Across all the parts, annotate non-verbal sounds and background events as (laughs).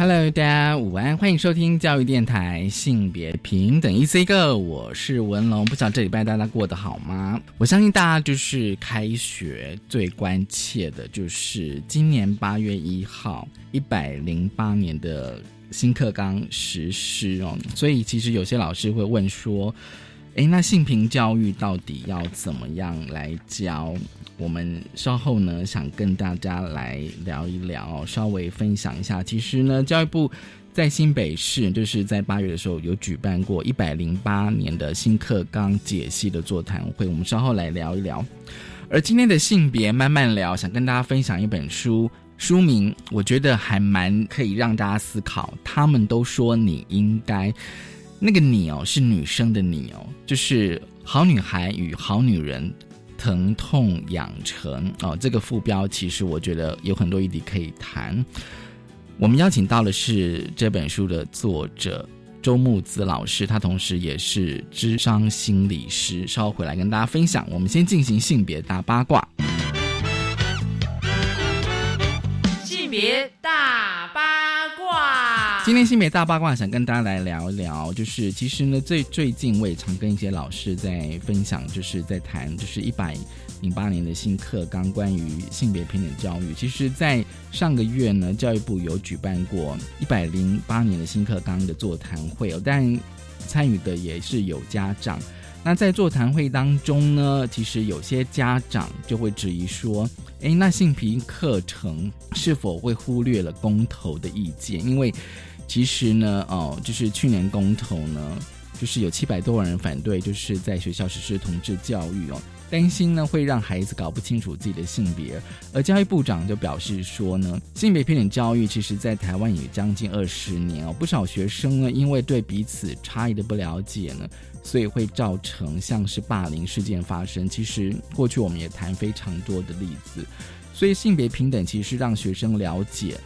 Hello，大家午安，欢迎收听教育电台性别平等 Easy Go，我是文龙。不知道这礼拜大家过得好吗？我相信大家就是开学最关切的，就是今年八月一号一百零八年的新课纲实施哦。所以其实有些老师会问说，诶，那性平教育到底要怎么样来教？我们稍后呢，想跟大家来聊一聊，稍微分享一下。其实呢，教育部在新北市，就是在八月的时候有举办过一百零八年的新课纲解析的座谈会。我们稍后来聊一聊。而今天的性别慢慢聊，想跟大家分享一本书，书名我觉得还蛮可以让大家思考。他们都说你应该，那个你哦，是女生的你哦，就是好女孩与好女人。疼痛养成哦，这个副标其实我觉得有很多议题可以谈。我们邀请到的是这本书的作者周木子老师，他同时也是智商心理师，稍后回来跟大家分享。我们先进行性别大八卦，性别大八卦。今天性别大八卦想跟大家来聊一聊，就是其实呢，最最近我也常跟一些老师在分享，就是在谈，就是一百零八年的新课纲关于性别平等教育。其实，在上个月呢，教育部有举办过一百零八年的新课纲的座谈会，但参与的也是有家长。那在座谈会当中呢，其实有些家长就会质疑说，诶，那性平课程是否会忽略了公投的意见？因为其实呢，哦，就是去年公投呢，就是有七百多万人反对，就是在学校实施同志教育哦，担心呢会让孩子搞不清楚自己的性别。而教育部长就表示说呢，性别平等教育其实在台湾也将近二十年哦，不少学生呢因为对彼此差异的不了解呢，所以会造成像是霸凌事件发生。其实过去我们也谈非常多的例子，所以性别平等其实让学生了解。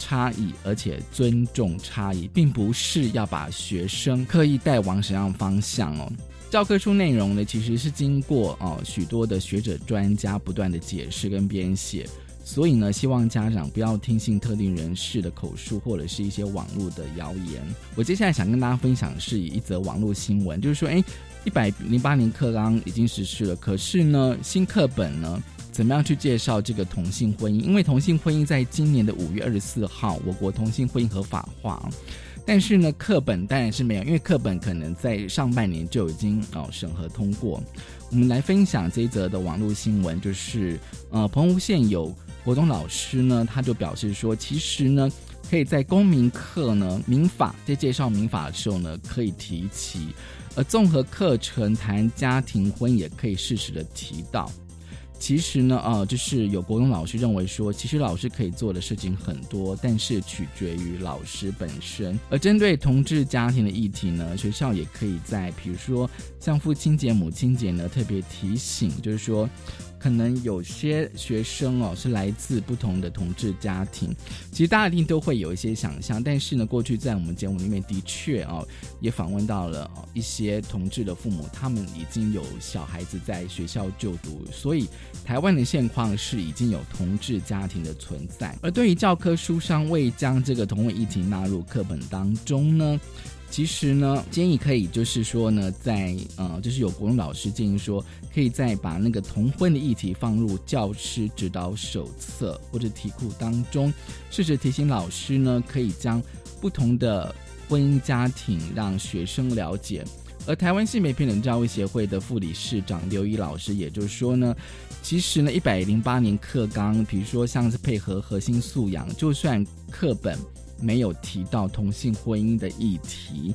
差异，而且尊重差异，并不是要把学生刻意带往什么样方向哦。教科书内容呢，其实是经过哦许多的学者专家不断的解释跟编写，所以呢，希望家长不要听信特定人士的口述或者是一些网络的谣言。我接下来想跟大家分享是一则网络新闻，就是说，哎，一百零八年课纲已经实施了，可是呢，新课本呢？怎么样去介绍这个同性婚姻？因为同性婚姻在今年的五月二十四号，我国同性婚姻合法化。但是呢，课本当然是没有，因为课本可能在上半年就已经哦审核通过。我们来分享这一则的网络新闻，就是呃，澎湖县有国中老师呢，他就表示说，其实呢，可以在公民课呢，民法在介绍民法的时候呢，可以提起；而综合课程谈家庭婚也可以适时的提到。其实呢，啊，就是有国勇老师认为说，其实老师可以做的事情很多，但是取决于老师本身。而针对同志家庭的议题呢，学校也可以在，比如说像父亲节、母亲节呢，特别提醒，就是说。可能有些学生哦是来自不同的同志家庭，其实大家一定都会有一些想象。但是呢，过去在我们节目里面的确哦也访问到了一些同志的父母，他们已经有小孩子在学校就读，所以台湾的现况是已经有同志家庭的存在。而对于教科书上未将这个同婚议题纳入课本当中呢？其实呢，建议可以就是说呢，在呃，就是有国中老师建议说，可以再把那个同婚的议题放入教师指导手册或者题库当中，试着提醒老师呢，可以将不同的婚姻家庭让学生了解。而台湾性别平等教育协会的副理事长刘怡老师也就是说呢，其实呢，一百零八年课纲，比如说像是配合核心素养，就算课本。没有提到同性婚姻的议题，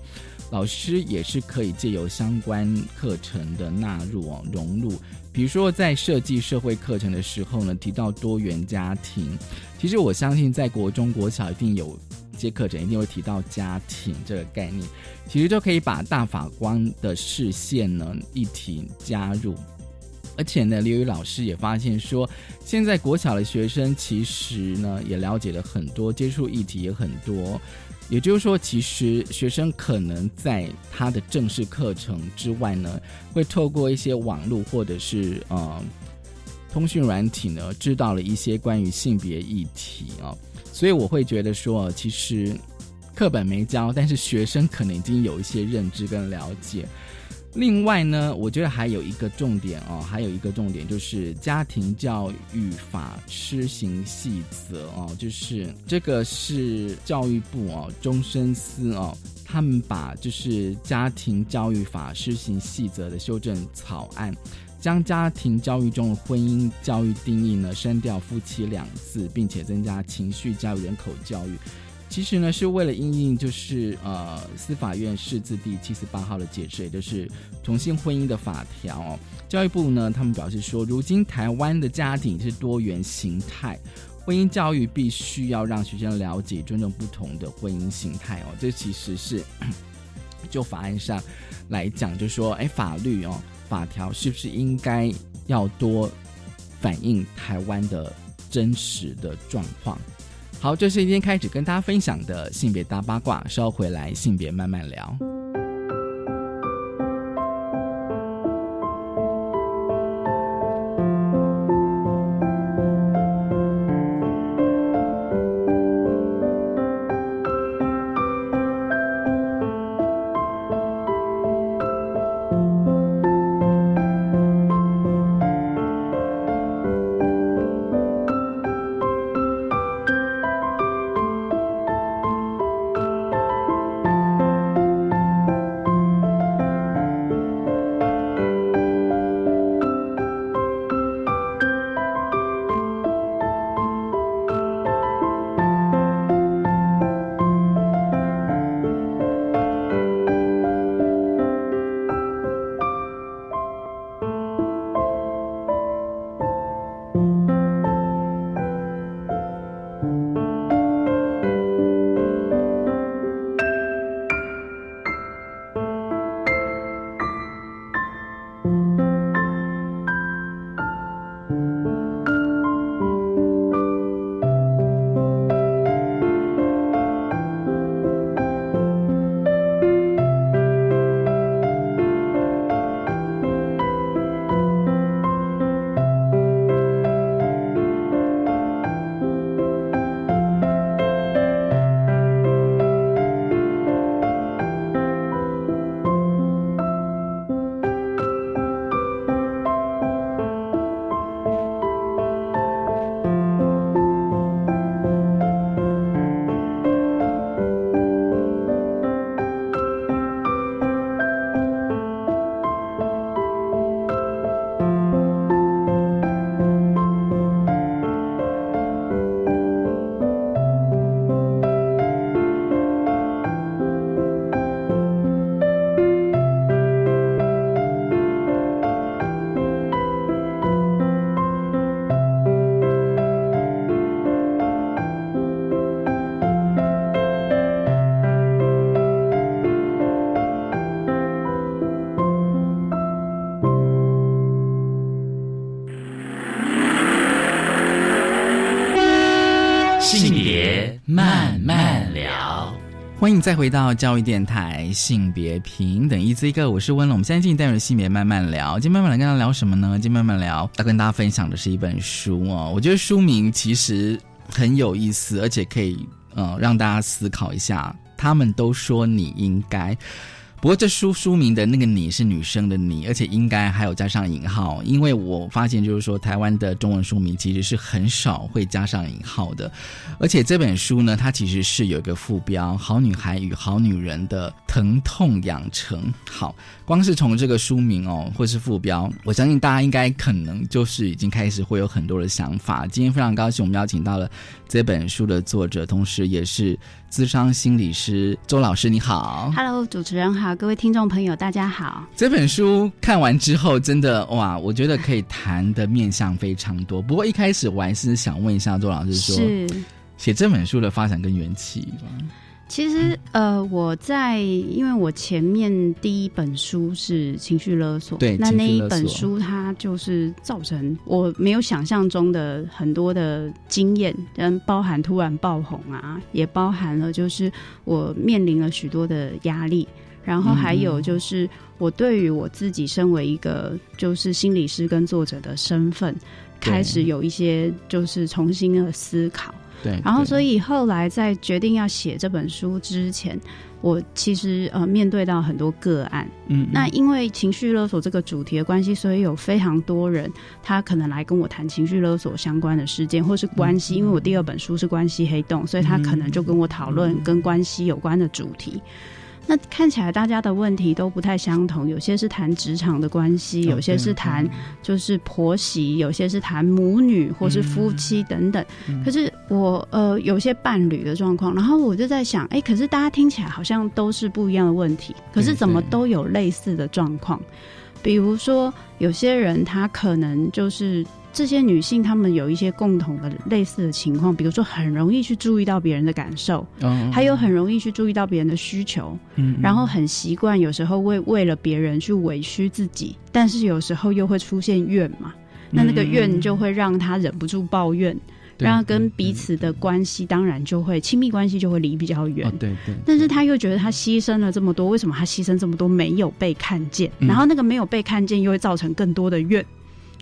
老师也是可以借由相关课程的纳入哦融入。比如说在设计社会课程的时候呢，提到多元家庭，其实我相信在国中国小一定有些课程一定会提到家庭这个概念，其实就可以把大法官的视线呢一体加入。而且呢，刘宇老师也发现说，现在国小的学生其实呢也了解了很多，接触议题也很多。也就是说，其实学生可能在他的正式课程之外呢，会透过一些网络或者是呃通讯软体呢，知道了一些关于性别议题啊。所以我会觉得说，其实课本没教，但是学生可能已经有一些认知跟了解。另外呢，我觉得还有一个重点哦，还有一个重点就是家庭教育法施行细则哦，就是这个是教育部哦，终身司哦，他们把就是家庭教育法施行细则的修正草案，将家庭教育中的婚姻教育定义呢删掉夫妻两字，并且增加情绪教育、人口教育。其实呢，是为了应应就是呃司法院释字第七十八号的解释，也就是同性婚姻的法条哦。教育部呢，他们表示说，如今台湾的家庭是多元形态，婚姻教育必须要让学生了解、尊重不同的婚姻形态哦。这其实是 (clears throat) 就法案上来讲，就说哎，法律哦，法条是不是应该要多反映台湾的真实的状况？好，这是一天开始跟大家分享的性别大八卦，稍回来性别慢慢聊。欢迎再回到教育电台性别平等一字一个，我是温龙。我们现在进行单元性别慢慢聊，今天慢慢来跟大家聊什么呢？今天慢慢聊要跟大家分享的是一本书哦。我觉得书名其实很有意思，而且可以呃让大家思考一下。他们都说你应该。不过这书书名的那个“你”是女生的“你”，而且应该还有加上引号，因为我发现就是说台湾的中文书名其实是很少会加上引号的，而且这本书呢，它其实是有一个副标“好女孩与好女人的疼痛养成”。好，光是从这个书名哦，或是副标，我相信大家应该可能就是已经开始会有很多的想法。今天非常高兴，我们邀请到了这本书的作者，同时也是。资商心理师周老师，你好。Hello，主持人好，各位听众朋友，大家好。这本书看完之后，真的哇，我觉得可以谈的面向非常多。不过一开始我还是想问一下周老师，说写这本书的发展跟缘起吧。其实，呃，我在因为我前面第一本书是情绪勒索，对那那一本书它就是造成我没有想象中的很多的经验，嗯，包含突然爆红啊，也包含了就是我面临了许多的压力，然后还有就是我对于我自己身为一个就是心理师跟作者的身份，开始有一些就是重新的思考。对，然后，对所以后来在决定要写这本书之前，我其实呃面对到很多个案。嗯，那因为情绪勒索这个主题的关系，所以有非常多人他可能来跟我谈情绪勒索相关的事件，或是关嗯系。因为我第二本书是关系黑洞，所以他可能就跟我讨论跟关系有关的主题。那看起来大家的问题都不太相同，有些是谈职场的关系，哦有些是谈就是婆媳，有些是谈母女或是夫妻等等。嗯可是我呃有些伴侣的状况，然后我就在想，哎，可是大家听起来好像都是不一样的问题，可是怎么都有类似的状况？比如说，有些人他可能就是这些女性，她们有一些共同的类似的情况，比如说很容易去注意到别人的感受，嗯还有很容易去注意到别人的需求，嗯然后很习惯有时候为为了别人去委屈自己，但是有时候又会出现怨嘛，那那个怨就会让她忍不住抱怨，然后跟彼此的关系当然就会亲密关系就会离比较远。哦，。对对，但是他又觉得他牺牲了这么多，为什么他牺牲这么多没有被看见？嗯。然后那个没有被看见，又会造成更多的怨，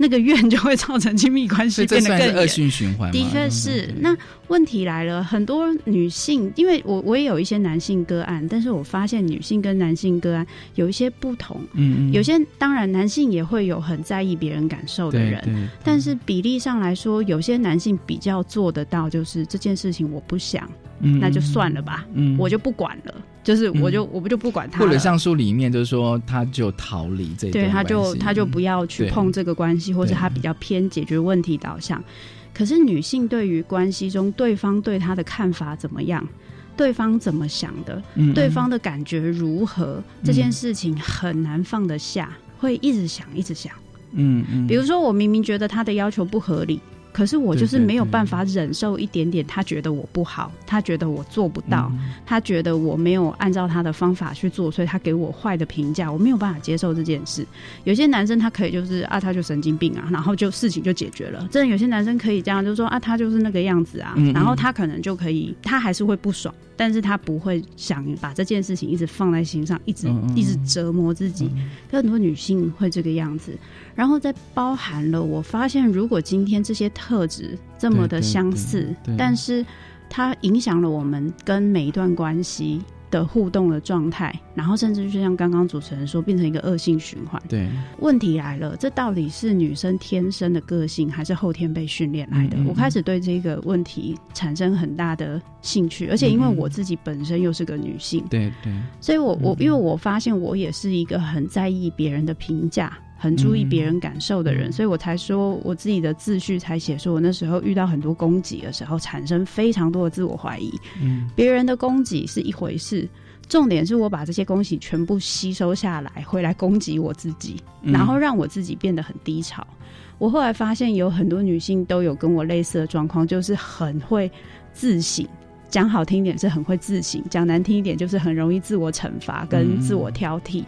那个怨就会造成亲密关系变得更恶性循环。的确是。对。那问题来了，很多女性，因为我我也有一些男性个案，但是我发现女性跟男性个案有一些不同。嗯嗯，有些当然男性也会有很在意别人感受的人，对对，但是比例上来说，有些男性比较做得到，就是这件事情我不想，嗯那就算了吧，嗯。我就不管了，就是我就、我不就不管他了，或者像书里面就是说，他就逃离这段对，他就他就不要去碰这个关系，或者他比较偏解决问题导向。可是女性对于关系中对方对她的看法怎么样，对方怎么想的，嗯。对方的感觉如何，这件事情很难放得下，会一直想，一直想。嗯嗯，比如说，我明明觉得他的要求不合理，可是我就是没有办法忍受一点点他觉得我不好，他觉得我做不到，嗯他觉得我没有按照他的方法去做，所以他给我坏的评价，我没有办法接受这件事。有些男生他可以就是啊，他就神经病啊，然后就事情就解决了。真的有些男生可以这样，就说啊，他就是那个样子啊，然后他可能就可以，他还是会不爽，但是他不会想把这件事情一直放在心上，一直一直折磨自己。可很多女性会这个样子，然后再包含了我发现，如果今天这些特质这么的相似，但是它影响了我们跟每一段关系的互动的状态，然后甚至就像刚刚主持人说，变成一个恶性循环。对，问题来了，这到底是女生天生的个性，还是后天被训练来的？嗯嗯我开始对这个问题产生很大的兴趣，而且因为我自己本身又是个女性，对对，所以我我嗯因为我发现我也是一个很在意别人的评价。很注意别人感受的人，嗯所以我才说我自己的自序才写说，我那时候遇到很多攻击的时候，产生非常多的自我怀疑。嗯别人的攻击是一回事，重点是我把这些攻击全部吸收下来，回来攻击我自己，嗯然后让我自己变得很低潮。我后来发现有很多女性都有跟我类似的状况，就是很会自省。讲好听一点是很会自省，讲难听一点就是很容易自我惩罚跟自我挑剔。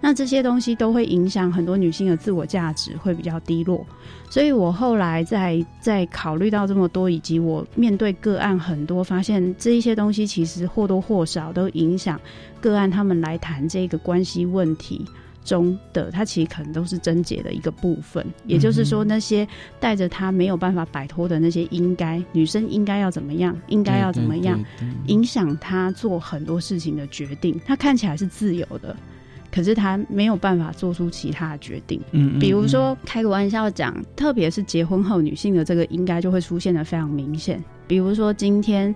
那这些东西都会影响很多女性的自我价值，会比较低落。所以我后来在在考虑到这么多，以及我面对个案很多，发现这一些东西其实或多或少都影响个案他们来谈这个关系问题。中的，它其实可能都是症结的一个部分，也就是说，那些带着他没有办法摆脱的那些应该，女生应该要怎么样，应该要怎么样，影响他做很多事情的决定。他看起来是自由的，可是他没有办法做出其他的决定。嗯，嗯比如，说，开个玩笑讲，特别是结婚后，女性的这个应该就会出现的非常明显。比如说，今天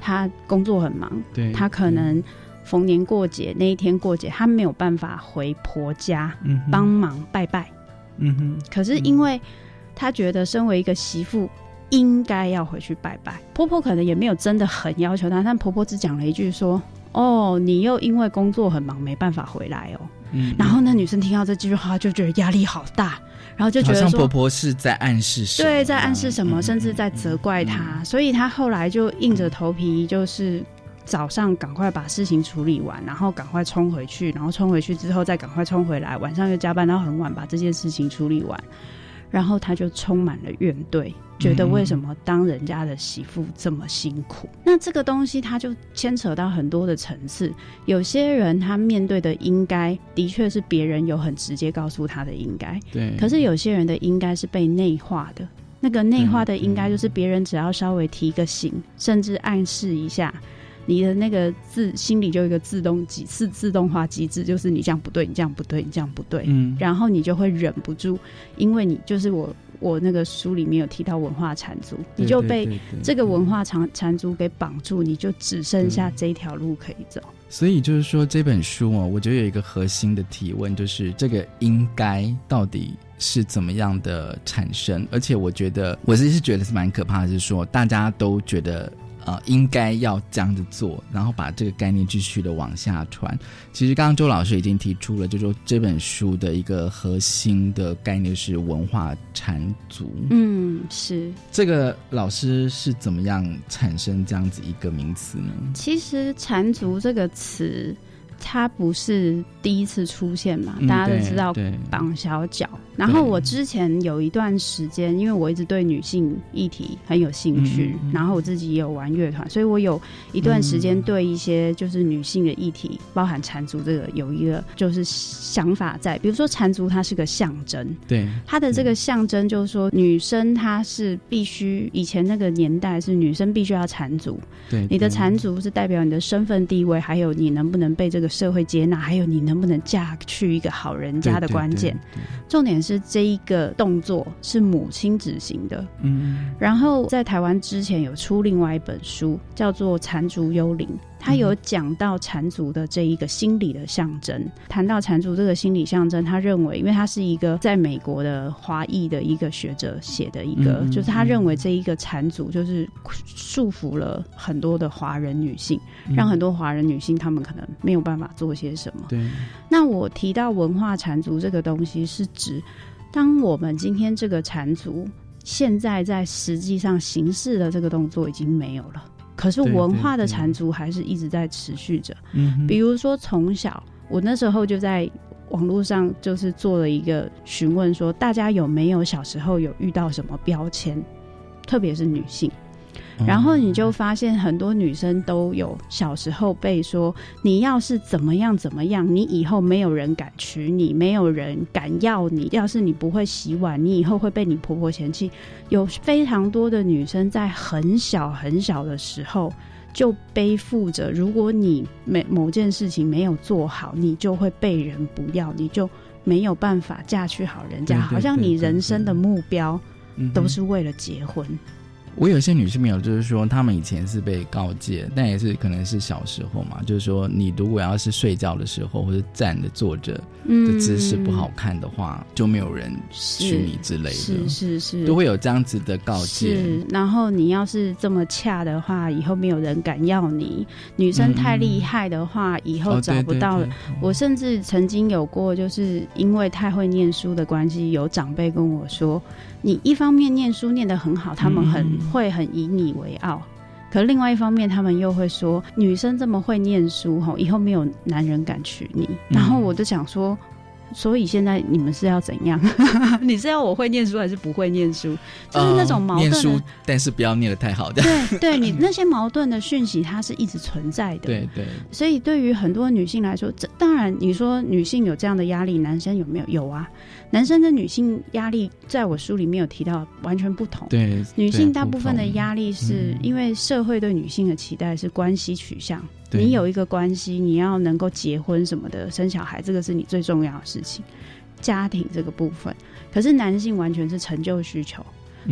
她工作很忙，嗯对，她可能逢年过节那一天过节，她没有办法回婆家帮，忙拜拜。嗯哼，可是因为她觉得身为一个媳妇，应该要回去拜拜。婆婆可能也没有真的很要求她，但婆婆只讲了一句说：“哦，你又因为工作很忙没办法回来哦。嗯然后那女生听到这句话就觉得压力好大，然后就觉得像婆婆是在暗示什么？对，在暗示什么，嗯甚至在责怪她，所以她后来就硬着头皮，就是早上赶快把事情处理完，然后赶快冲回去，然后冲回去之后再赶快冲回来，晚上又加班到很晚，把这件事情处理完，然后他就充满了怨怼。觉得为什么当人家的媳妇这么辛苦？那这个东西它就牵扯到很多的层次。有些人他面对的应该，的确是别人有很直接告诉他的应该，对，可是有些人的应该是被内化的，那个内化的应该就是别人只要稍微提个醒，甚至暗示一下，你的那个自心里就有一个自动机自自动化机制，就是你这样不对，你这样不对，你这样不对，嗯，然后你就会忍不住，因为你就是我我那个书里面有提到文化缠足，你就被这个文化缠缠足给绑住，你就只剩下这条路可以走。所以就是说这本书哦，我觉得有一个核心的提问，就是这个应该到底是怎么样的产生？而且我觉得我自己是觉得是蛮可怕的，是说大家都觉得。呃，应该要这样子做，然后把这个概念继续的往下传。其实刚刚周老师已经提出了，就说这本书的一个核心的概念是文化缠足。嗯，是这个老师是怎么样产生这样子一个名词呢？其实“缠足”这个词，它不是第一次出现嘛，嗯大家都知道绑小脚。然后我之前有一段时间，因为我一直对女性议题很有兴趣，嗯嗯嗯。然后我自己也有玩乐团，所以我有一段时间对一些就是女性的议题，包含缠足这个有一个就是想法在。比如说缠足，它是个象征，对，它的这个象征就是说，女生她是必须以前那个年代是女生必须要缠足，对，你的缠足是代表你的身份地位，还有你能不能被这个社会接纳，还有你能不能嫁去一个好人家的关键。，重点是这一个动作是母亲执行的。嗯，然后在台湾之前有出另外一本书，叫做《缠足幽灵》，它有讲到缠足的这一个心理的象征。谈到缠足这个心理象征，他认为，因为他是一个在美国的华裔的一个学者写的一个，就是他认为这一个缠足就是束缚了很多的华人女性，让很多华人女性她们可能没有办法做些什么。对，那我提到文化缠足这个东西，是指当我们今天这个缠足现在在实际上形式的这个动作已经没有了，可是文化的缠足还是一直在持续着。嗯，比如说从小，我那时候就在网络上就是做了一个询问，说大家有没有小时候有遇到什么标签，特别是女性。然后你就发现很多女生都有小时候被说，你要是怎么样怎么样，你以后没有人敢娶你，没有人敢要你。要是你不会洗碗，你以后会被你婆婆嫌弃。有非常多的女生在很小很小的时候就背负着，如果你没某件事情没有做好，你就会被人不要，你就没有办法嫁去好人家。好像你人生的目标都是为了结婚。我有些女性朋友，就是说，她们以前是被告诫，但也是可能是小时候嘛，就是说，你如果要是睡觉的时候或者站着、坐着的嗯姿势不好看的话，就没有人娶你之类是的，是是是，都会有这样子的告诫。是，然后你要是这么恰的话，以后没有人敢要你。女生太厉害的话，以后哦，找不到了。对我甚至曾经有过，就是因为太会念书的关系，有长辈跟我说：“你一方面念书念得很好，他们很、嗯会很以你为傲。”可另外一方面，他们又会说女生这么会念书，吼，以后没有男人敢娶你。然后我就想说，所以现在你们是要怎样？(laughs) 你是要我会念书还是不会念书？就是那种矛盾。呃念书，但是不要念得太好的。对对，你那些矛盾的讯息，它是一直存在的。对对，所以对于很多女性来说，这当然你说女性有这样的压力，男生有没有？有啊，男生跟女性压力，在我书里面有提到完全不同。对，女性大部分的压力是嗯因为社会对女性的期待是关系取向，对你有一个关系，你要能够结婚什么的，生小孩，这个是你最重要的事情。家庭这个部分，可是男性完全是成就需求，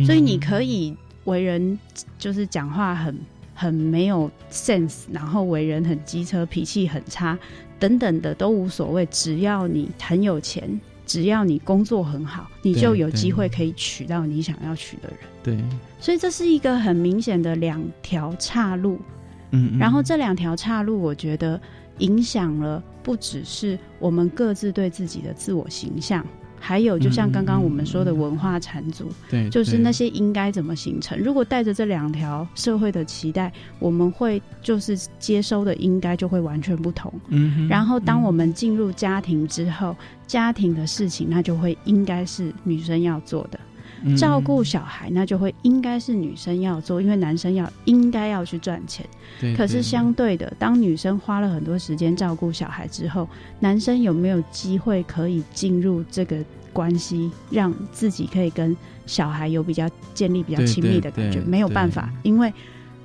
所以你可以为人就是讲话很很没有 sense，然后为人很机车，脾气很差等等的都无所谓，只要你很有钱，只要你工作很好，你就有机会可以娶到你想要娶的人。对所以这是一个很明显的两条岔路。嗯，然后这两条岔路，我觉得影响了不只是我们各自对自己的自我形象。还有，就像刚刚我们说的文化缠足，对，就是那些应该怎么形成。如果带着这两条社会的期待，我们会就是接收的应该就会完全不同。嗯，然后当我们进入家庭之后，家庭的事情那就会应该是女生要做的。照顾小孩，那就会应该是女生要做，因为男生要应该要去赚钱。可是相对的，当女生花了很多时间照顾小孩之后，男生有没有机会可以进入这个关系，让自己可以跟小孩有比较建立比较亲密的感觉？没有办法，因为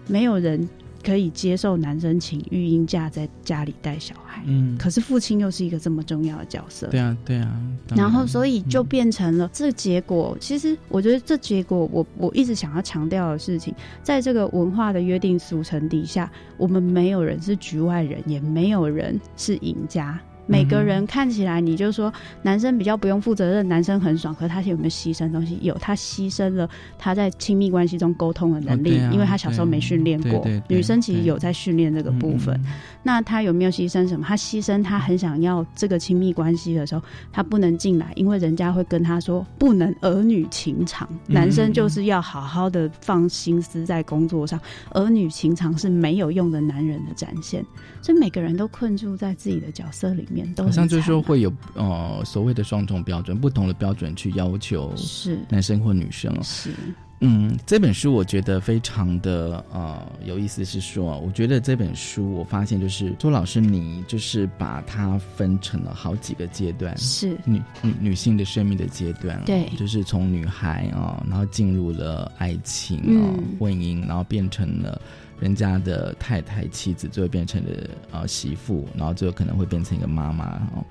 没有人。可以接受男生请育婴假在家里带小孩，嗯，可是父亲又是一个这么重要的角色，对啊，对啊，然后所以就变成了这结果。其实我觉得这结果，我我一直想要强调的事情，在这个文化的约定俗成底下，我们没有人是局外人，也没有人是赢家。每个人看起来，你就说男生比较不用负责任，男生很爽。可是他有没有牺牲东西？有，他牺牲了他在亲密关系中沟通的能力，因为他小时候没训练过。女生其实有在训练这个部分。那他有没有牺牲什么？他牺牲他很想要这个亲密关系的时候，他不能进来，因为人家会跟他说不能儿女情长。男生就是要好好的放心思在工作上，儿女情长是没有用的男人的展现。所以每个人都困住在自己的角色里面。好像就是说会有呃所谓的双重标准，不同的标准去要求是男生或女生是嗯，这本书我觉得非常的呃有意思，是说我觉得这本书我发现就是周老师你就是把它分成了好几个阶段，是女女女性的生命的阶段，对，就是从女孩啊，然后进入了爱情啊婚姻，然后变成了。人家的太太、妻子，最后变成了呃媳妇，然后最后可能会变成一个妈妈。哦，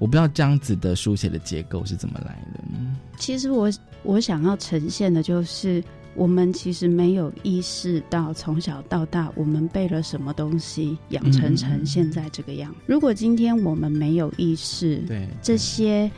我不知道这样子的书写的结构是怎么来的。其实我我想要呈现的就是，我们其实没有意识到从小到大我们背了什么东西，养成成现在这个样。如果今天我们没有意识，对这些。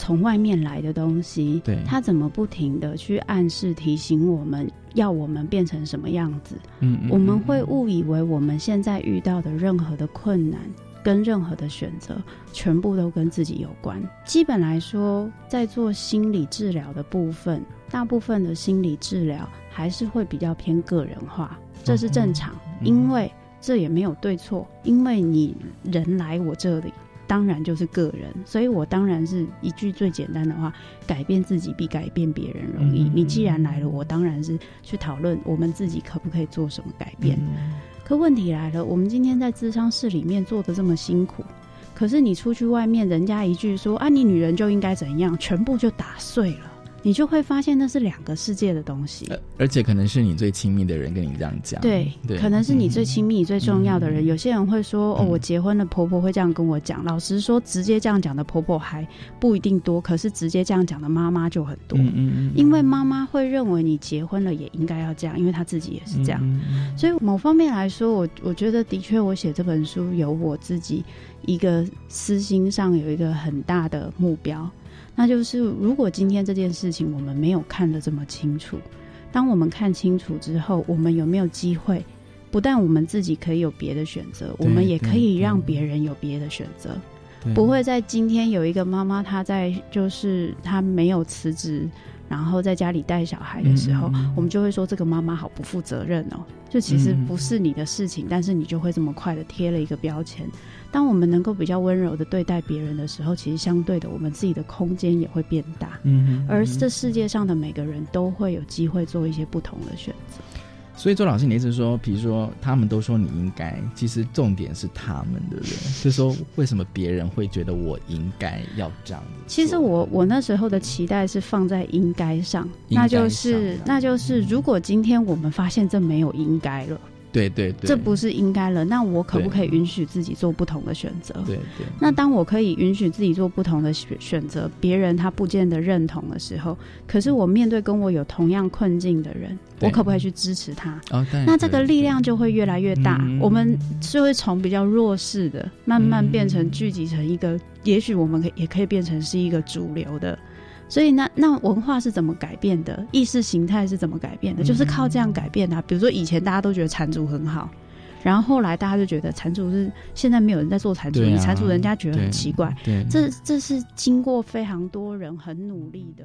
从外面来的东西，对，他怎么不停的去暗示提醒我们要我们变成什么样子？嗯，我们会误以为我们现在遇到的任何的困难跟任何的选择，全部都跟自己有关。基本来说，在做心理治疗的部分，大部分的心理治疗还是会比较偏个人化，这是正常，因为这也没有对错，因为你人来我这里。当然就是个人，所以我当然是一句最简单的话：改变自己比改变别人容易。你既然来了，我当然是去讨论我们自己可不可以做什么改变。可问题来了，我们今天在智商室里面做的这么辛苦，可是你出去外面，人家一句说啊，你女人就应该怎样，全部就打碎了。你就会发现那是两个世界的东西，而且可能是你最亲密的人跟你这样讲，对，对可能是你最亲密、最重要的人。有些人会说：“哦，我结婚了，婆婆会这样跟我讲。”老实说，直接这样讲的婆婆还不一定多，可是直接这样讲的妈妈就很多。嗯嗯，因为妈妈会认为你结婚了也应该要这样，因为她自己也是这样。所以某方面来说，我我觉得的确，我写这本书有我自己一个私心上有一个很大的目标。那就是，如果今天这件事情我们没有看得这么清楚，当我们看清楚之后，我们有没有机会？不但我们自己可以有别的选择，我们也可以让别人有别的选择。不会在今天有一个妈妈，她在就是她没有辞职，然后在家里带小孩的时候，我们就会说这个妈妈好不负责任哦。就其实不是你的事情，但是你就会这么快的贴了一个标签。当我们能够比较温柔的对待别人的时候，其实相对的，我们自己的空间也会变大。嗯，而这世界上的每个人都会有机会做一些不同的选择。所以周老师，你意思说，比如说他们都说你应该，其实重点是他们，对不对？就是说，为什么别人会觉得我应该要这样子？其实我我那时候的期待是放在应该上，那就是那就是如果今天我们发现这没有应该了。对对对，这不是应该了。那我可不可以允许自己做不同的选择？对对。那当我可以允许自己做不同的选选择，别人他不见得认同的时候，可是我面对跟我有同样困境的人，我可不可以去支持他？哦，那这个力量就会越来越大。我们就会从比较弱势的，慢慢变成聚集成一个，也许我们可也可以变成是一个主流的。所以那那文化是怎么改变的？意识形态是怎么改变的？就是靠这样改变的。比如说以前大家都觉得缠足很好，然后后来大家就觉得缠足是现在没有人在做蟾蜍，对啊蟾蜍人家觉得很奇怪。对，这这是经过非常多人很努力的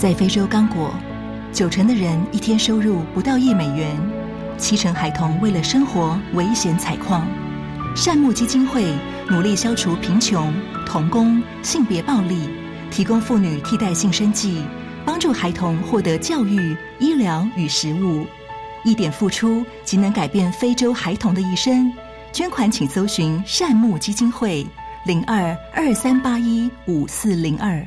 在非洲刚果，九成的人一天收入不到一美元，七成孩童为了生活危险采矿。善牧基金会努力消除贫穷、童工、性别暴力，提供妇女替代性生计，帮助孩童获得教育、医疗与食物。一点付出即能改变非洲孩童的一生。捐款请搜寻善牧基金会零二二三八一五四零二。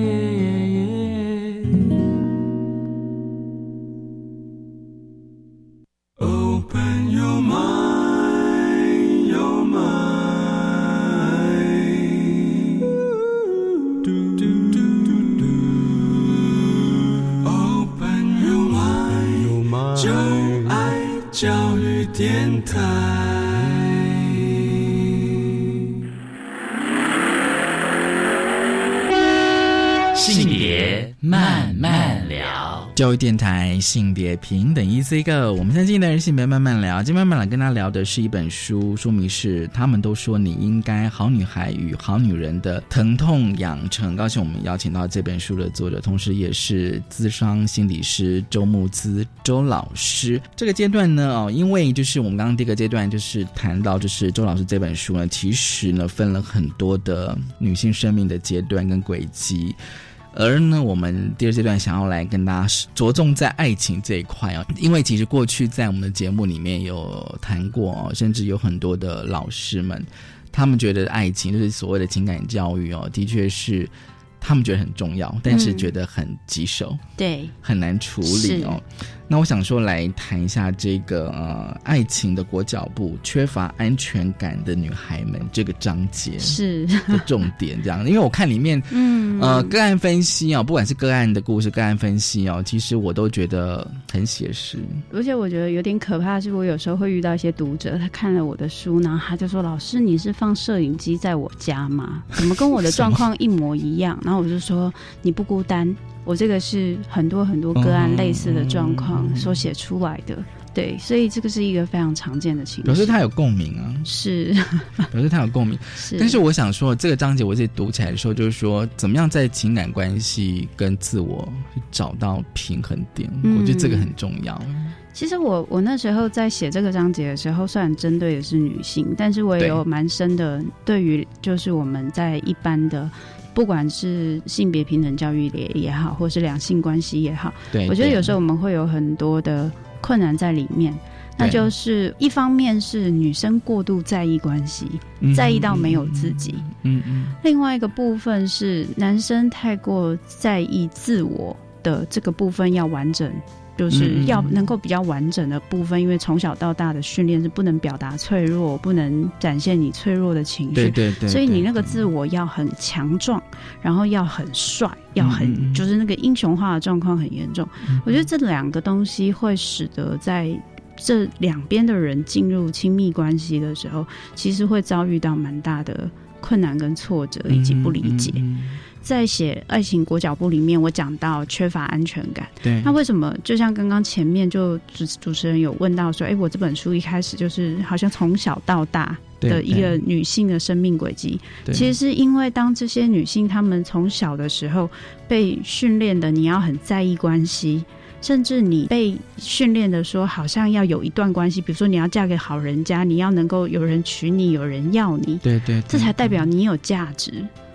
电教育电台性别平等 EC Go，我们现在进的是性别慢慢聊。今天慢慢来跟大家聊的是一本书，书名是《他们都说你应该好女孩与好女人的疼痛养成》。高兴我们邀请到这本书的作者，同时也是资商心理师周木姿周老师。这个阶段呢，哦，因为就是我们刚刚第一个阶段就是谈到，就是周老师这本书呢，其实呢分了很多的女性生命的阶段跟轨迹。而呢，我们第二阶段想要来跟大家着重在爱情这一块啊，因为其实过去在我们的节目里面有谈过哦，甚至有很多的老师们，他们觉得爱情就是所谓的情感教育哦，的确是他们觉得很重要，但是觉得很棘手，对，很难处理哦。那我想说来谈一下这个呃爱情的裹脚布，缺乏安全感的女孩们这个章节是的重点，这样，因为我看里面 (laughs) 嗯呃个案分析啊、不管是个案的故事、个案分析哦，其实我都觉得很写实。而且我觉得有点可怕，是我有时候会遇到一些读者，他看了我的书，然后他就说：“老师，你是放摄影机在我家吗？怎么跟我的 (laughs) 状况一模一样？”然后我就说：“你不孤单，我这个是很多很多个案类似的状况所写出来的。对，所以这个是一个非常常见的情绪。表示他有共鸣啊，是，表示他有共鸣。(laughs) 是，但是我想说，这个章节我自己读起来的时候，就是说，怎么样在情感关系跟自我找到平衡点？嗯我觉得这个很重要。其实我我那时候在写这个章节的时候，虽然针对的是女性，但是我也有蛮深的对于就是我们在一般的。不管是性别平等教育也也好，或是两性关系也好，对，我觉得有时候我们会有很多的困难在里面。那就是一方面是女生过度在意关系，嗯在意到没有自己；嗯嗯。另外一个部分是男生太过在意自我的这个部分要完整，就是要能够比较完整的部分，因为从小到大的训练是不能表达脆弱，不能展现你脆弱的情绪。对对对，对所以你那个自我要很强壮，然后要很帅，要很、就是那个英雄化的状况很严重。我觉得这两个东西会使得在这两边的人进入亲密关系的时候，其实会遭遇到蛮大的困难跟挫折以及不理解。在写爱情裹脚布里面，我讲到缺乏安全感。对，那为什么？就像刚刚前面就主主持人有问到说，哎，我这本书一开始就是好像从小到大的一个女性的生命轨迹。其实是因为当这些女性她们从小的时候被训练的，你要很在意关系，甚至你被训练的说，好像要有一段关系，比如说你要嫁给好人家，你要能够有人娶你，有人要你，对对，这才代表你有价值。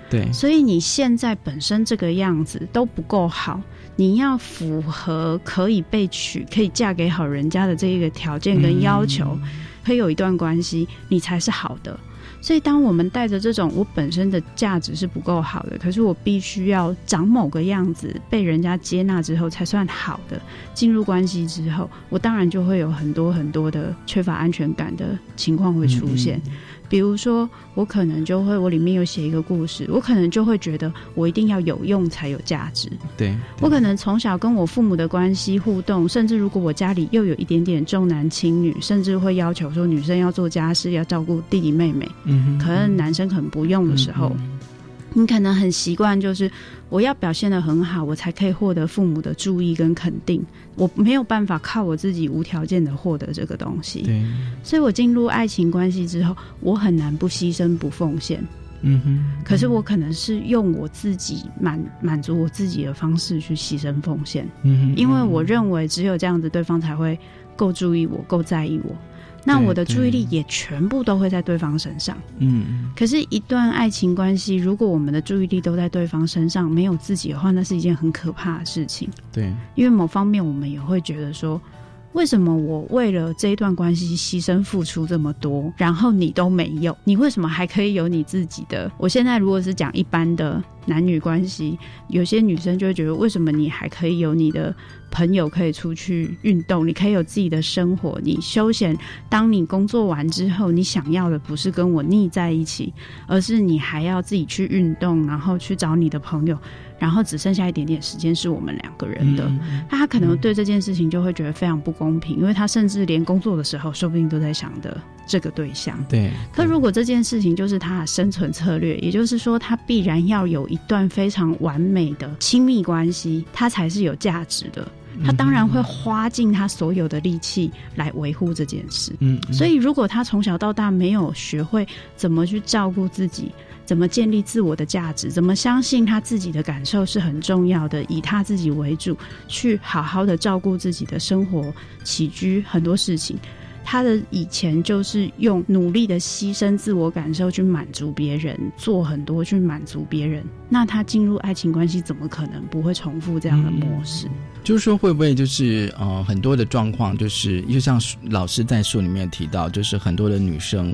对，所以你现在本身这个样子都不够好，你要符合可以被娶、可以嫁给好人家的这一个条件跟要求，可以有一段关系，你才是好的。所以，当我们带着这种我本身的价值是不够好的，可是我必须要长某个样子，被人家接纳之后才算好的。进入关系之后，我当然就会有很多很多的缺乏安全感的情况会出现。比如说，我可能就会，我里面有写一个故事，我可能就会觉得我一定要有用才有价值。对，我可能从小跟我父母的关系互动，甚至如果我家里又有一点点重男轻女，甚至会要求说女生要做家事，要照顾弟弟妹妹。嗯，可能男生可能不用的时候。你可能很习惯，就是我要表现的很好，我才可以获得父母的注意跟肯定。我没有办法靠我自己无条件的获得这个东西。对，所以我进入爱情关系之后，我很难不牺牲不奉献。嗯哼。可是我可能是用我自己满满足我自己的方式去牺牲奉献。嗯哼。因为我认为只有这样子，对方才会够注意我，够在意我。那我的注意力也全部都会在对方身上。嗯，可是，一段爱情关系，如果我们的注意力都在对方身上，没有自己的话，那是一件很可怕的事情。对，因为某方面，我们也会觉得说，为什么我为了这一段关系牺牲付出这么多，然后你都没有，你为什么还可以有你自己的？我现在如果是讲一般的男女关系，有些女生就会觉得，为什么你还可以有你的？朋友可以出去运动，你可以有自己的生活，你休闲。当你工作完之后，你想要的不是跟我腻在一起，而是你还要自己去运动，然后去找你的朋友，然后只剩下一点点时间是我们两个人的。那他可能对这件事情就会觉得非常不公平，因为他甚至连工作的时候，说不定都在想的这个对象。对。可如果这件事情就是他的生存策略，也就是说，他必然要有一段非常完美的亲密关系，他才是有价值的。他当然会花尽他所有的力气来维护这件事。嗯，所以如果他从小到大没有学会怎么去照顾自己，怎么建立自我的价值，怎么相信他自己的感受是很重要的，以他自己为主，去好好的照顾自己的生活起居很多事情。他的以前就是用努力的牺牲自我感受去满足别人，做很多去满足别人。那他进入爱情关系，怎么可能不会重复这样的模式？就是说，会不会就是呃，很多的状况，就是就像老师在书里面提到，就是很多的女生，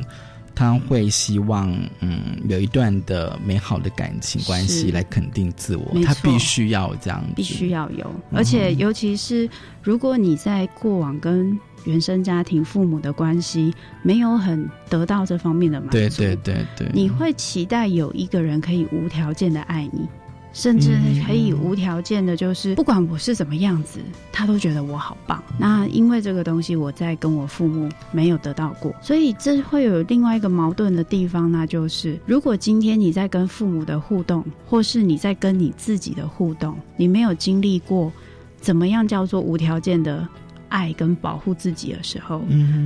她会希望嗯有一段的美好的感情关系来肯定自我，他必须要这样，必须要有。而且，尤其是如果你在过往跟原生家庭父母的关系没有很得到这方面的满足，对对对对，你会期待有一个人可以无条件的爱你，甚至可以无条件的，就是不管我是怎么样子，他都觉得我好棒。那因为这个东西，我在跟我父母没有得到过，所以这会有另外一个矛盾的地方，那就是如果今天你在跟父母的互动，或是你在跟你自己的互动，你没有经历过怎么样叫做无条件的。爱跟保护自己的时候，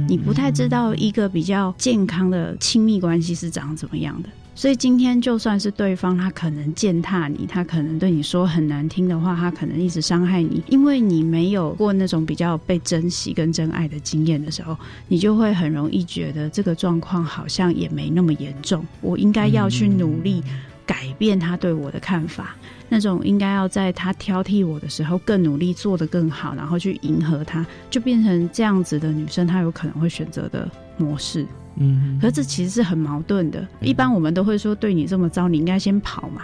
你不太知道一个比较健康的亲密关系是长怎么样的。所以今天就算是对方他可能践踏你，他可能对你说很难听的话，他可能一直伤害你，因为你没有过那种比较被珍惜跟真爱的经验的时候，你就会很容易觉得这个状况好像也没那么严重。我应该要去努力改变他对我的看法。那种应该要在他挑剔我的时候更努力做得更好，然后去迎合他，就变成这样子的女生，她有可能会选择的模式。嗯，可是这其实是很矛盾的。一般我们都会说，对你这么糟，你应该先跑嘛。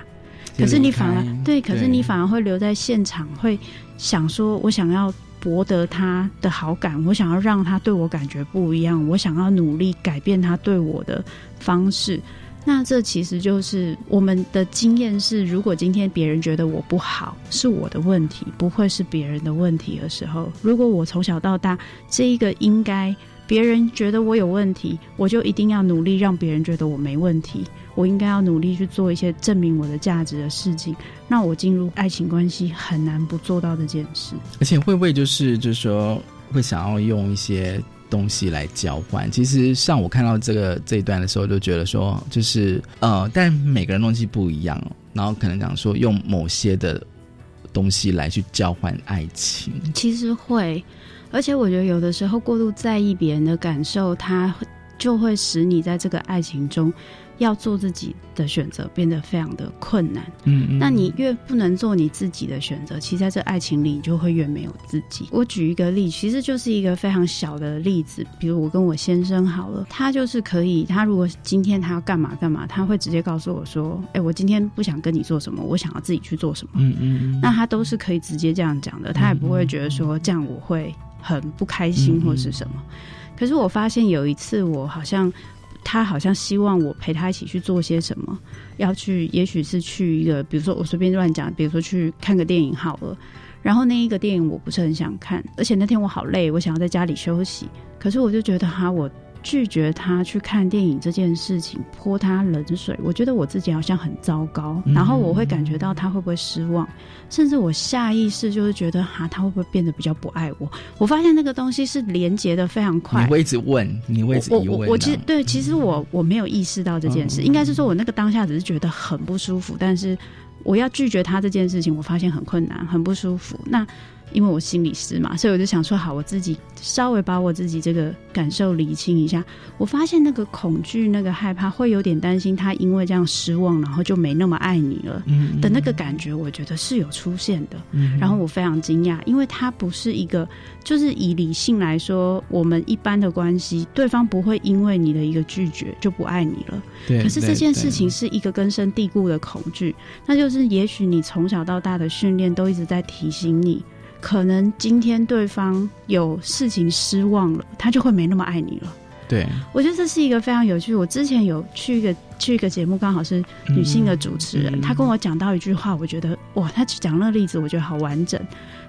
可是你反而对，可是你反而会留在现场，会想说，我想要博得他的好感，我想要让他对我感觉不一样，我想要努力改变他对我的方式。那这其实就是我们的经验是，如果今天别人觉得我不好，是我的问题，不会是别人的问题的时候，如果我从小到大这一个应该别人觉得我有问题，我就一定要努力让别人觉得我没问题。我应该要努力去做一些证明我的价值的事情。那我进入爱情关系很难不做到这件事。而且会不会就是就是说会想要用一些东西来交换？其实像我看到这个这一段的时候，就觉得说就是呃，但每个人东西不一样，然后可能讲说用某些的东西来去交换爱情。其实会，而且我觉得有的时候过度在意别人的感受，它就会使你在这个爱情中。要做自己的选择变得非常的困难，嗯，那你越不能做你自己的选择，其实在这爱情里你就会越没有自己。我举一个例，其实就是一个非常小的例子，比如我跟我先生好了，他就是可以，他如果今天他要干嘛干嘛，他会直接告诉我说，哎，我今天不想跟你做什么，我想要自己去做什么，嗯嗯，那他都是可以直接这样讲的，他也不会觉得说这样我会很不开心或是什么。可是我发现有一次我好像。他好像希望我陪他一起去做些什么，要去，也许是去一个，比如说我随便乱讲，比如说去看个电影好了。然后那一个电影我不是很想看，而且那天我好累，我想要在家里休息。可是我就觉得哈我。拒绝他去看电影这件事情，泼他冷水，我觉得我自己好像很糟糕，然后我会感觉到他会不会失望，甚至我下意识就是觉得哈，他会不会变得比较不爱我？我发现那个东西是连接的非常快。你会一直问，你会一直疑问。我其实对，其实我我没有意识到这件事，应该是说我那个当下只是觉得很不舒服，但是我要拒绝他这件事情，我发现很困难，很不舒服。那。因为我心理师嘛，所以我就想说，好，我自己稍微把我自己这个感受理清一下。我发现那个恐惧、那个害怕，会有点担心他因为这样失望，然后就没那么爱你了的那个感觉，我觉得是有出现的。然后我非常惊讶，因为他不是一个，就是以理性来说，我们一般的关系，对方不会因为你的一个拒绝就不爱你了。对。可是这件事情是一个根深蒂固的恐惧，那就是也许你从小到大的训练都一直在提醒你。可能今天对方有事情失望了，他就会没那么爱你了。对，我觉得这是一个非常有趣。我之前有去一个去一个节目，刚好是女性的主持人，她跟我讲到一句话，我觉得哇，她讲那个例子，我觉得好完整。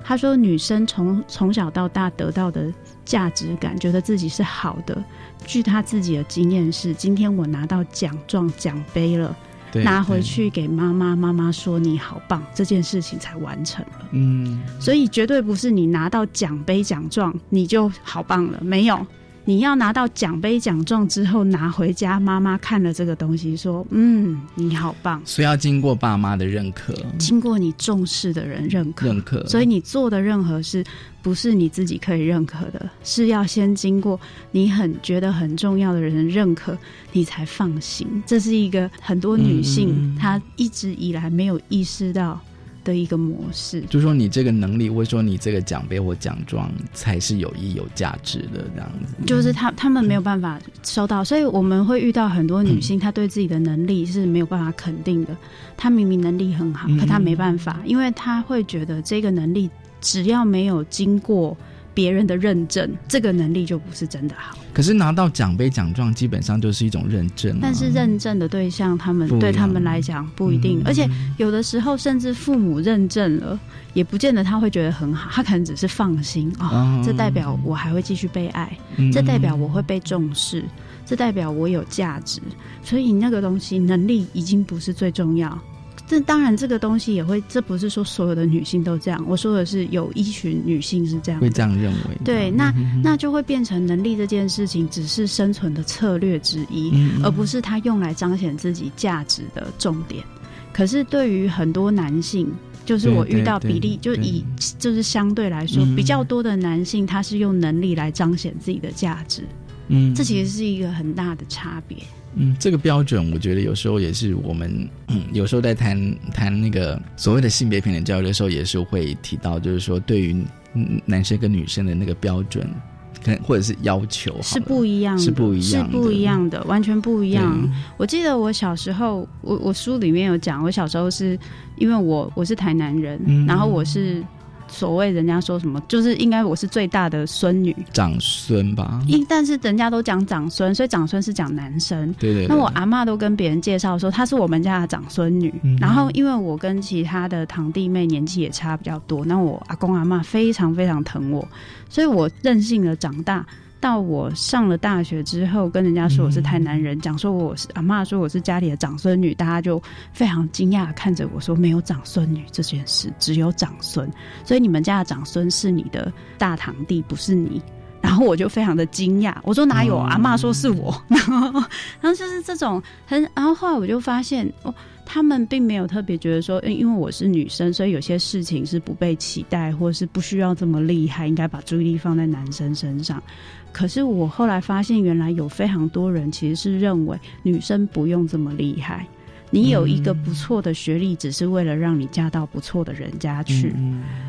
她说，女生从从小到大得到的价值感，觉得自己是好的。据她自己的经验是，今天我拿到奖状奖杯了。拿回去给妈妈，妈妈说你好棒，这件事情才完成了。嗯，所以绝对不是你拿到奖杯奖状你就好棒了，没有。你要拿到奖杯奖状之后拿回家，妈妈看了这个东西说：“嗯，你好棒。”所以要经过爸妈的认可，经过你重视的人认可，认可。所以你做的任何事，不是你自己可以认可的，是要先经过你很觉得很重要的人认可，你才放心。这是一个很多女性她一直以来没有意识到。的一个模式，就说你这个能力，或者说你这个奖杯或奖状才是有意义、有价值的这样子。就是他他们没有办法收到，所以我们会遇到很多女性，她对自己的能力是没有办法肯定的。她明明能力很好，可她没办法，因为她会觉得这个能力只要没有经过。别人的认证，这个能力就不是真的好。可是拿到奖杯奖状，基本上就是一种认证。但是认证的对象，他们对他们来讲不一定，而且有的时候甚至父母认证了，也不见得他会觉得很好。他可能只是放心啊，这代表我还会继续被爱，这代表我会被重视，这代表我有价值。所以那个东西，能力已经不是最重要。这当然，这个东西也会，这不是说所有的女性都这样。我说的是有一群女性是这样，会这样认为。对，那那就会变成能力这件事情只是生存的策略之一，而不是他用来彰显自己价值的重点。可是对于很多男性，就是我遇到比例，就以就是相对来说比较多的男性，他是用能力来彰显自己的价值。嗯，这其实是一个很大的差别。嗯，这个标准，我觉得有时候也是我们，嗯，有时候在谈谈那个所谓的性别平等教育的时候，也是会提到，就是说对于男生跟女生的那个标准，跟或者是要求是不一样，是不一样，是不一样的，完全不一样。我记得我小时候，我我书里面有讲，我小时候是因为我我是台南人，然后我是。所谓人家说什么，就是应该我是最大的孙女，长孙吧。因但是人家都讲长孙，所以长孙是讲男生。对对。那我阿妈都跟别人介绍说，她是我们家的长孙女。然后因为我跟其他的堂弟妹年纪也差比较多，那我阿公阿妈非常非常疼我，所以我任性的长大。到我上了大学之后，跟人家说我是台南人，讲说我是阿妈说我是家里的长孙女，大家就非常惊讶地看着我说没有长孙女这件事，只有长孙，所以你们家的长孙是你的大堂弟，不是你。然后我就非常的惊讶，我说哪有？阿妈说是我，然 (laughs) 后然后就是这种很，然后后来我就发现哦，他们并没有特别觉得说，因为我是女生，所以有些事情是不被期待，或是不需要这么厉害，应该把注意力放在男生身上。可是我后来发现，原来有非常多人其实是认为女生不用这么厉害。你有一个不错的学历，只是为了让你嫁到不错的人家去。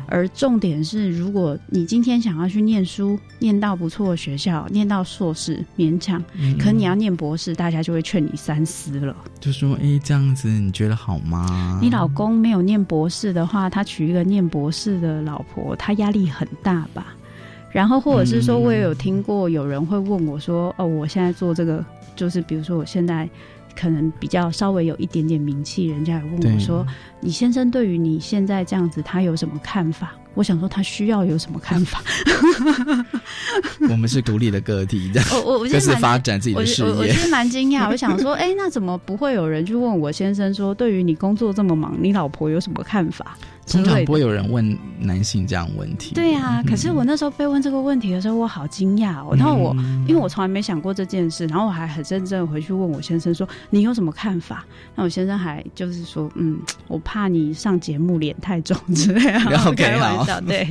而重点是，如果你今天想要去念书，念到不错的学校，念到硕士勉强，可你要念博士，大家就会劝你三思了。就说：“哎，这样子你觉得好吗？”你老公没有念博士的话，他娶一个念博士的老婆，他压力很大吧？然后或者是说，我也有听过有人会问我说：“哦，我现在做这个，就是比如说我现在。”可能比较稍微有一点点名气，人家也问我说：“你先生对于你现在这样子，他有什么看法？”我想说，他需要有什么看法？(laughs) 我们是独立的个体，(laughs) 这样我我各自发展自己的事业。我其实蛮惊讶，我想说，哎，那怎么不会有人去问我先生说，对于你工作这么忙，你老婆有什么看法？通常不会有人问男性这样问题。对呀，可是我那时候被问这个问题的时候，我好惊讶哦。然后我因为我从来没想过这件事，然后我还很认真回去问我先生说：“你有什么看法？”那我先生还就是说：“嗯，我怕你上节目脸太重之类的。(laughs) ”开玩笑，对。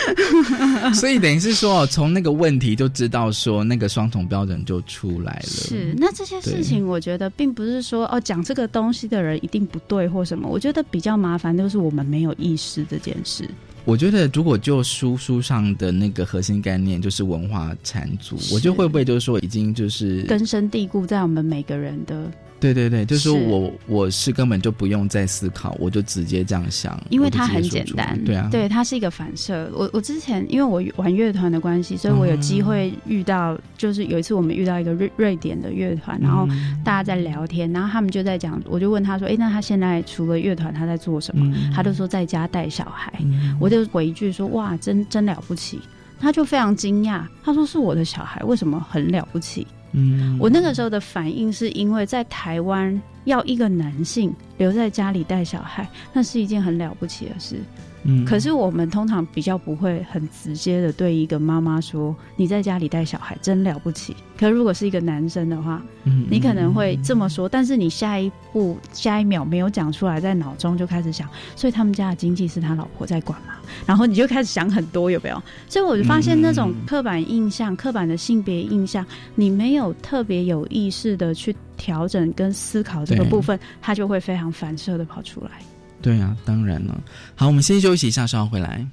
(laughs) 所以等于是说，从那个问题就知道说，那个双重标准就出来了。是，那这些事情，我觉得并不是说哦，讲这个东西的人一定不对或什么。我觉得比较麻烦就是我们。没有意识这件事。我觉得，如果就书书上的那个核心概念就是文化缠足，我就会不会就是说已经就是根深蒂固在我们每个人的。对对对，就是说我我是根本就不用再思考，我就直接这样想，因为它很简单。对啊，对，它是一个反射。我我之前因为我玩乐团的关系，所以我有机会遇到，就是有一次我们遇到一个瑞瑞典的乐团，然后大家在聊天，然后他们就在讲，我就问他说：“哎，那他现在除了乐团，他在做什么？”他就说在家带小孩。我就回一句说：“哇，真真了不起。”他就非常惊讶，他说：“是我的小孩，为什么很了不起？”我那个时候的反应是因为在台湾要一个男性留在家里带小孩，那是一件很了不起的事。嗯，可是我们通常比较不会很直接的对一个妈妈说：“你在家里带小孩真了不起。”可如果是一个男生的话，嗯，你可能会这么说，但是你下一步、下一秒没有讲出来，在脑中就开始想，所以他们家的经济是他老婆在管嘛？然后你就开始想很多，有没有？所以我就发现那种刻板印象、刻板的性别印象，你没有特别有意识的去调整跟思考这个部分，它就会非常反射的跑出来。对啊，当然了。好，我们先休息一下，稍后回来。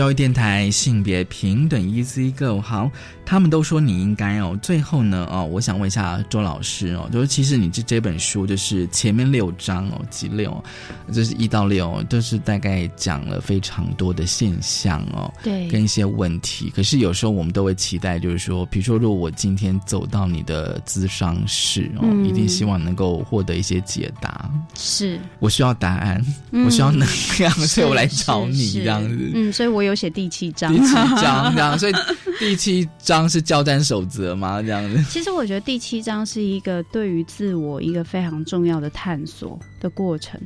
教育电台性别平等 Easy Go，好，他们都说你应该哦。最后呢，哦，我想问一下周老师哦，就是其实你这这本书就是前面六章哦，几六，就是一到六，就是大概讲了非常多的现象哦，对，跟一些问题。可是有时候我们都会期待，就是说，比如说，如果我今天走到你的咨商室哦，一定希望能够获得一一些解答是我需要答案，我需要能量，所以我来找你这样子。嗯，所以我有写第七章，第七章这样，所以第七章是交战守则吗？这样子。其实我觉得第七章是一个对于自我一个非常重要的探索的过程。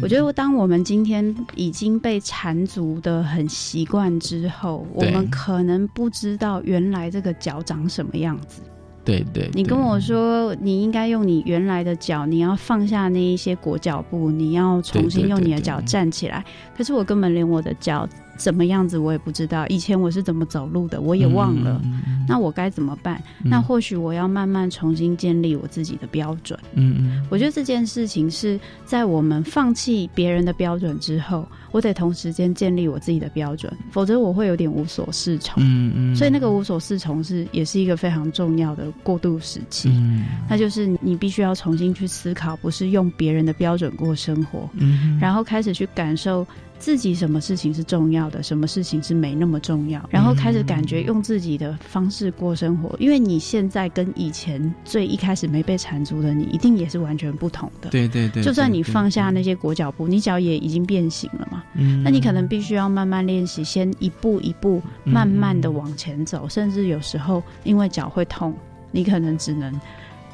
我觉得当我们今天已经被缠足的很习惯之后，我们可能不知道原来这个脚长什么样子。对对，你跟我说你应该用你原来的脚，你要放下那一些裹脚布，你要重新用你的脚站起来。可是我根本连我的脚。怎么样子我也不知道，以前我是怎么走路的我也忘了，那我该怎么办？那或许我要慢慢重新建立我自己的标准。嗯嗯，我觉得这件事情是在我们放弃别人的标准之后，我得同时间建立我自己的标准，否则我会有点无所适从。嗯嗯，所以那个无所适从是也是一个非常重要的过渡时期。嗯，那就是你必须要重新去思考，不是用别人的标准过生活。嗯，然后开始去感受。自己什么事情是重要的，什么事情是没那么重要，然后开始感觉用自己的方式过生活，因为你现在跟以前最一开始没被缠足的你，一定也是完全不同的。对对对，就算你放下那些裹脚布，你脚也已经变形了嘛。嗯，那你可能必须要慢慢练习，先一步一步慢慢的往前走，甚至有时候因为脚会痛，你可能只能。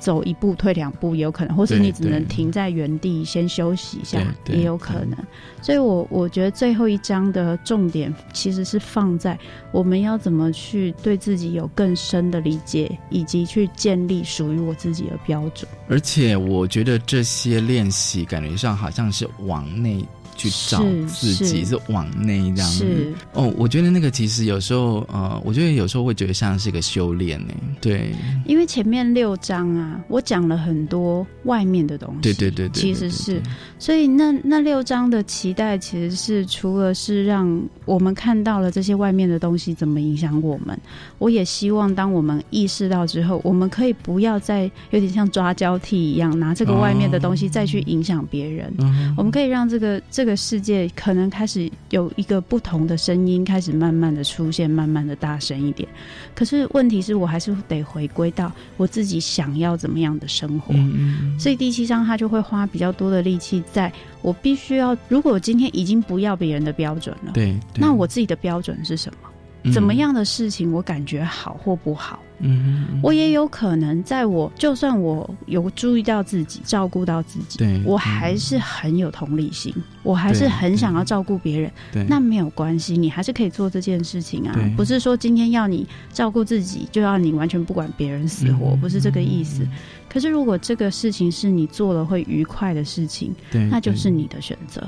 走一步退两步也有可能，或是你只能停在原地先休息一下也有可能。所以，我我觉得最后一章的重点其实是放在我们要怎么去对自己有更深的理解，以及去建立属于我自己的标准。而且，我觉得这些练习感觉上好像是往内。去找自己是往内这样。子哦，我觉得那个其实有时候呃，我觉得有时候会觉得像是一个修炼呢。对，因为前面六章啊，我讲了很多外面的东西，对对对对，其实是，所以那那六章的期待其实是除了是让我们看到了这些外面的东西怎么影响我们，我也希望当我们意识到之后，我们可以不要再有点像抓交替一样，拿这个外面的东西再去影响别人，我们可以让这个这个。个世界可能开始有一个不同的声音，开始慢慢的出现，慢慢的大声一点。可是问题是我还是得回归到我自己想要怎么样的生活。嗯所以第七章他就会花比较多的力气，在我必须要，如果我今天已经不要别人的标准了，对，那我自己的标准是什么？怎么样的事情我感觉好或不好？嗯，我也有可能在我就算我有注意到自己，照顾到自己，对我还是很有同理心，我还是很想要照顾别人。对，那没有关系，你还是可以做这件事情啊。不是说今天要你照顾自己，就要你完全不管别人死活，不是这个意思。可是如果这个事情是你做了会愉快的事情，对，那就是你的选择。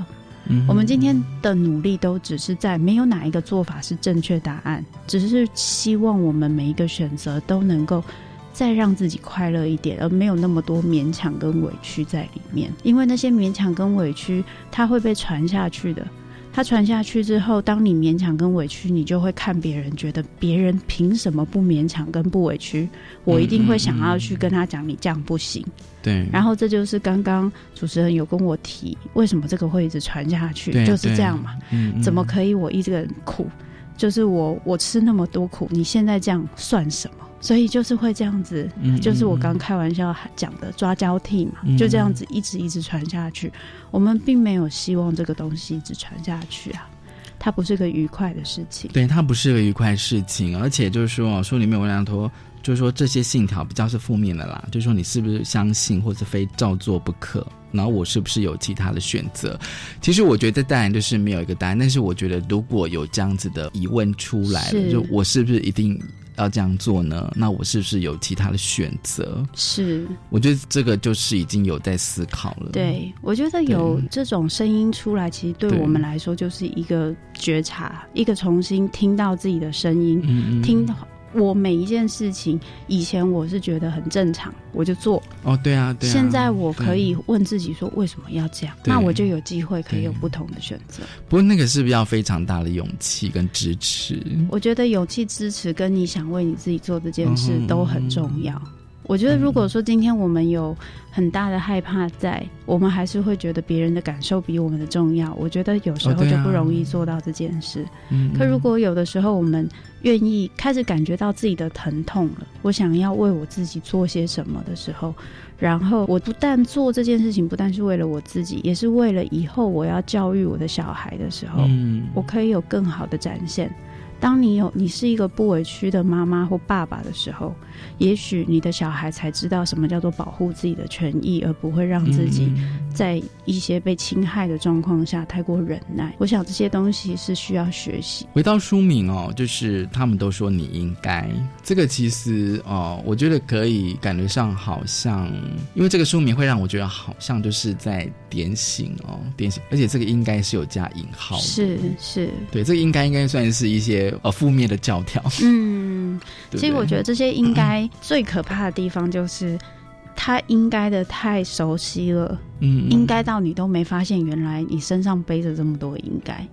我们今天的努力都只是在没有哪一个做法是正确答案，只是希望我们每一个选择都能够再让自己快乐一点，而没有那么多勉强跟委屈在里面。因为那些勉强跟委屈，它会被传下去的。它传下去之后，当你勉强跟委屈，你就会看别人，觉得别人凭什么不勉强跟不委屈？我一定会想要去跟他讲，你这样不行。对。然后这就是刚刚主持人有跟我提，为什么这个会一直传下去？就是这样嘛。嗯。怎么可以我一个人苦？就是我我吃那么多苦，你现在这样算什么？所以就是会这样子，就是我刚开玩笑讲的抓交替嘛，就这样子一直一直传下去。我们并没有希望这个东西一直传下去啊，它不是个愉快的事情。对，它不是个愉快事情，而且就是说，书里面我两头就是说这些信条比较是负面的啦，就是说你是不是相信或者非照做不可，然后我是不是有其他的选择？其实我觉得当然就是没有一个答案，但是我觉得如果有这样子的疑问出来了，就我是不是一定？要这样做呢？那我是不是有其他的选择？是，我觉得这个就是已经有在思考了。对，我觉得有这种声音出来，其实对我们来说就是一个觉察，一个重新听到自己的声音，听我每一件事情，以前我是觉得很正常，我就做。哦，对啊，对啊。现在我可以问自己说，为什么要这样？那我就有机会可以有不同的选择。不过那个是不是要非常大的勇气跟支持？我觉得勇气、支持跟你想为你自己做这件事都很重要。我觉得，如果说今天我们有很大的害怕，在我们还是会觉得别人的感受比我们的重要。我觉得有时候就不容易做到这件事。可如果有的时候我们愿意开始感觉到自己的疼痛了，我想要为我自己做些什么的时候，然后我不但做这件事情，不但是为了我自己，也是为了以后我要教育我的小孩的时候，我可以有更好的展现。当你有你是一个不委屈的妈妈或爸爸的时候，也许你的小孩才知道什么叫做保护自己的权益，而不会让自己在一些被侵害的状况下太过忍耐。我想这些东西是需要学习。回到书名哦，就是他们都说你应该这个，其实哦，我觉得可以感觉上好像，因为这个书名会让我觉得好像就是在点醒哦，点醒，而且这个应该是有加引号，是是，对，这个应该应该算是一些。呃，负面的教条。嗯，(laughs) 其实我觉得这些应该最可怕的地方就是，他应该的太熟悉了。嗯，应该到你都没发现，原来你身上背着这么多应该。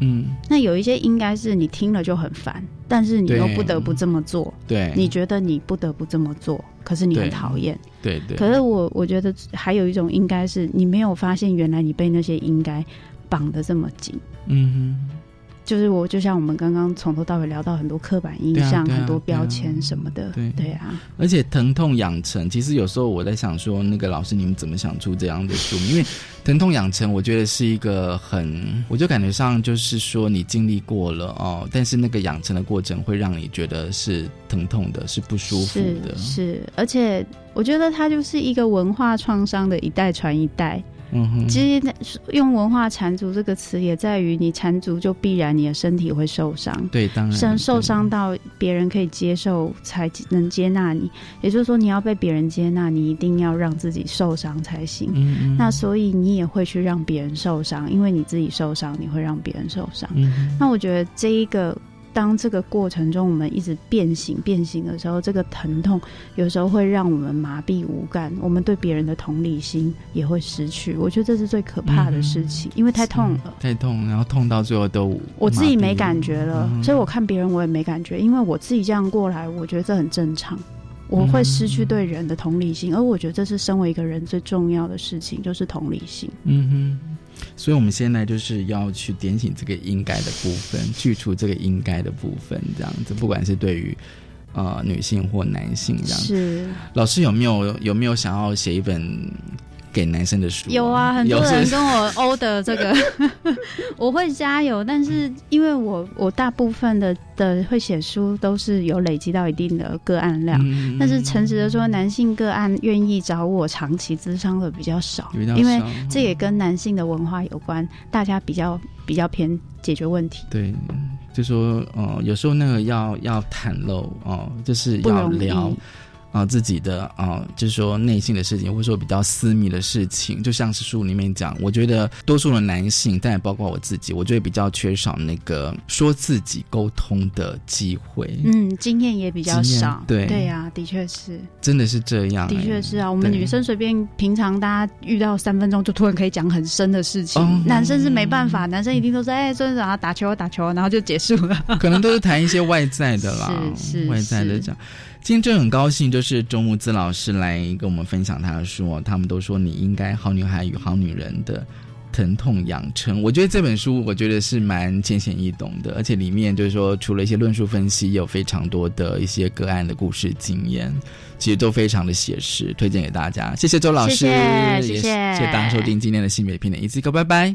嗯，那有一些应该是你听了就很烦，但是你又不得不这么做。对，你觉得你不得不这么做，可是你很讨厌。对对。可是我我觉得还有一种应该是你没有发现，原来你被那些应该绑得这么紧。嗯哼。就是我，就像我们刚刚从头到尾聊到很多刻板印象、很多标签什么的，对对啊。而且疼痛养成，其实有时候我在想说，那个老师你们怎么想出这样的书？因为疼痛养成，我觉得是一个很，我就感觉上就是说你经历过了哦，但是那个养成的过程会让你觉得是疼痛的，是不舒服的。是，而且我觉得它就是一个文化创伤的一代传一代。嗯哼，其实用“文化缠足”这个词，也在于你缠足就必然你的身体会受伤。对，当然，受伤到别人可以接受才能接纳你。也就是说，你要被别人接纳，你一定要让自己受伤才行。嗯嗯。那所以你也会去让别人受伤，因为你自己受伤，你会让别人受伤。嗯。那我觉得这一个。当这个过程中，我们一直变形变形的时候，这个疼痛有时候会让我们麻痹无感，我们对别人的同理心也会失去。我觉得这是最可怕的事情，因为太痛了，太痛，然后痛到最后都我自己没感觉了，所以我看别人我也没感觉，因为我自己这样过来，我觉得这很正常。我会失去对人的同理心，而我觉得这是身为一个人最重要的事情，就是同理心。嗯哼。所以，我们现在就是要去点醒这个应该的部分，去除这个应该的部分，这样子，不管是对于呃女性或男性这样。是老师有没有有没有想要写一本？给男生的书有啊，很多人跟我欧的这个，(laughs) 我会加油。但是因为我我大部分的的会写书都是有累积到一定的个案量，但是诚实的说，男性个案愿意找我长期咨商的比较少，因为这也跟男性的文化有关，大家比较比较偏解决问题。对，就说哦，有时候那个要要袒露哦，就是要聊。啊，自己的啊，就是说内心的事情，或者说比较私密的事情，就像是书里面讲，我觉得多数的男性，但也包括我自己，我觉得比较缺少那个说自己沟通的机会。嗯，经验也比较少。对对呀，的确是，真的是这样。的确是啊，我们女生随便平常大家遇到三分钟就突然可以讲很深的事情，男生是没办法，男生一定都是哎，就是啊打球打球，然后就结束了。可能都是谈一些外在的啦，(laughs) 是是外在的讲。今天真的很高兴，就是周木子老师来跟我们分享他的书。他们都说你应该《好女孩与好女人的疼痛养成》，我觉得这本书我觉得是蛮浅显易懂的，而且里面就是说除了一些论述分析，有非常多的一些个案的故事经验，其实都非常的写实，推荐给大家。谢谢周老师，谢谢，谢谢。大家收听今天的性别片的一次歌，拜拜。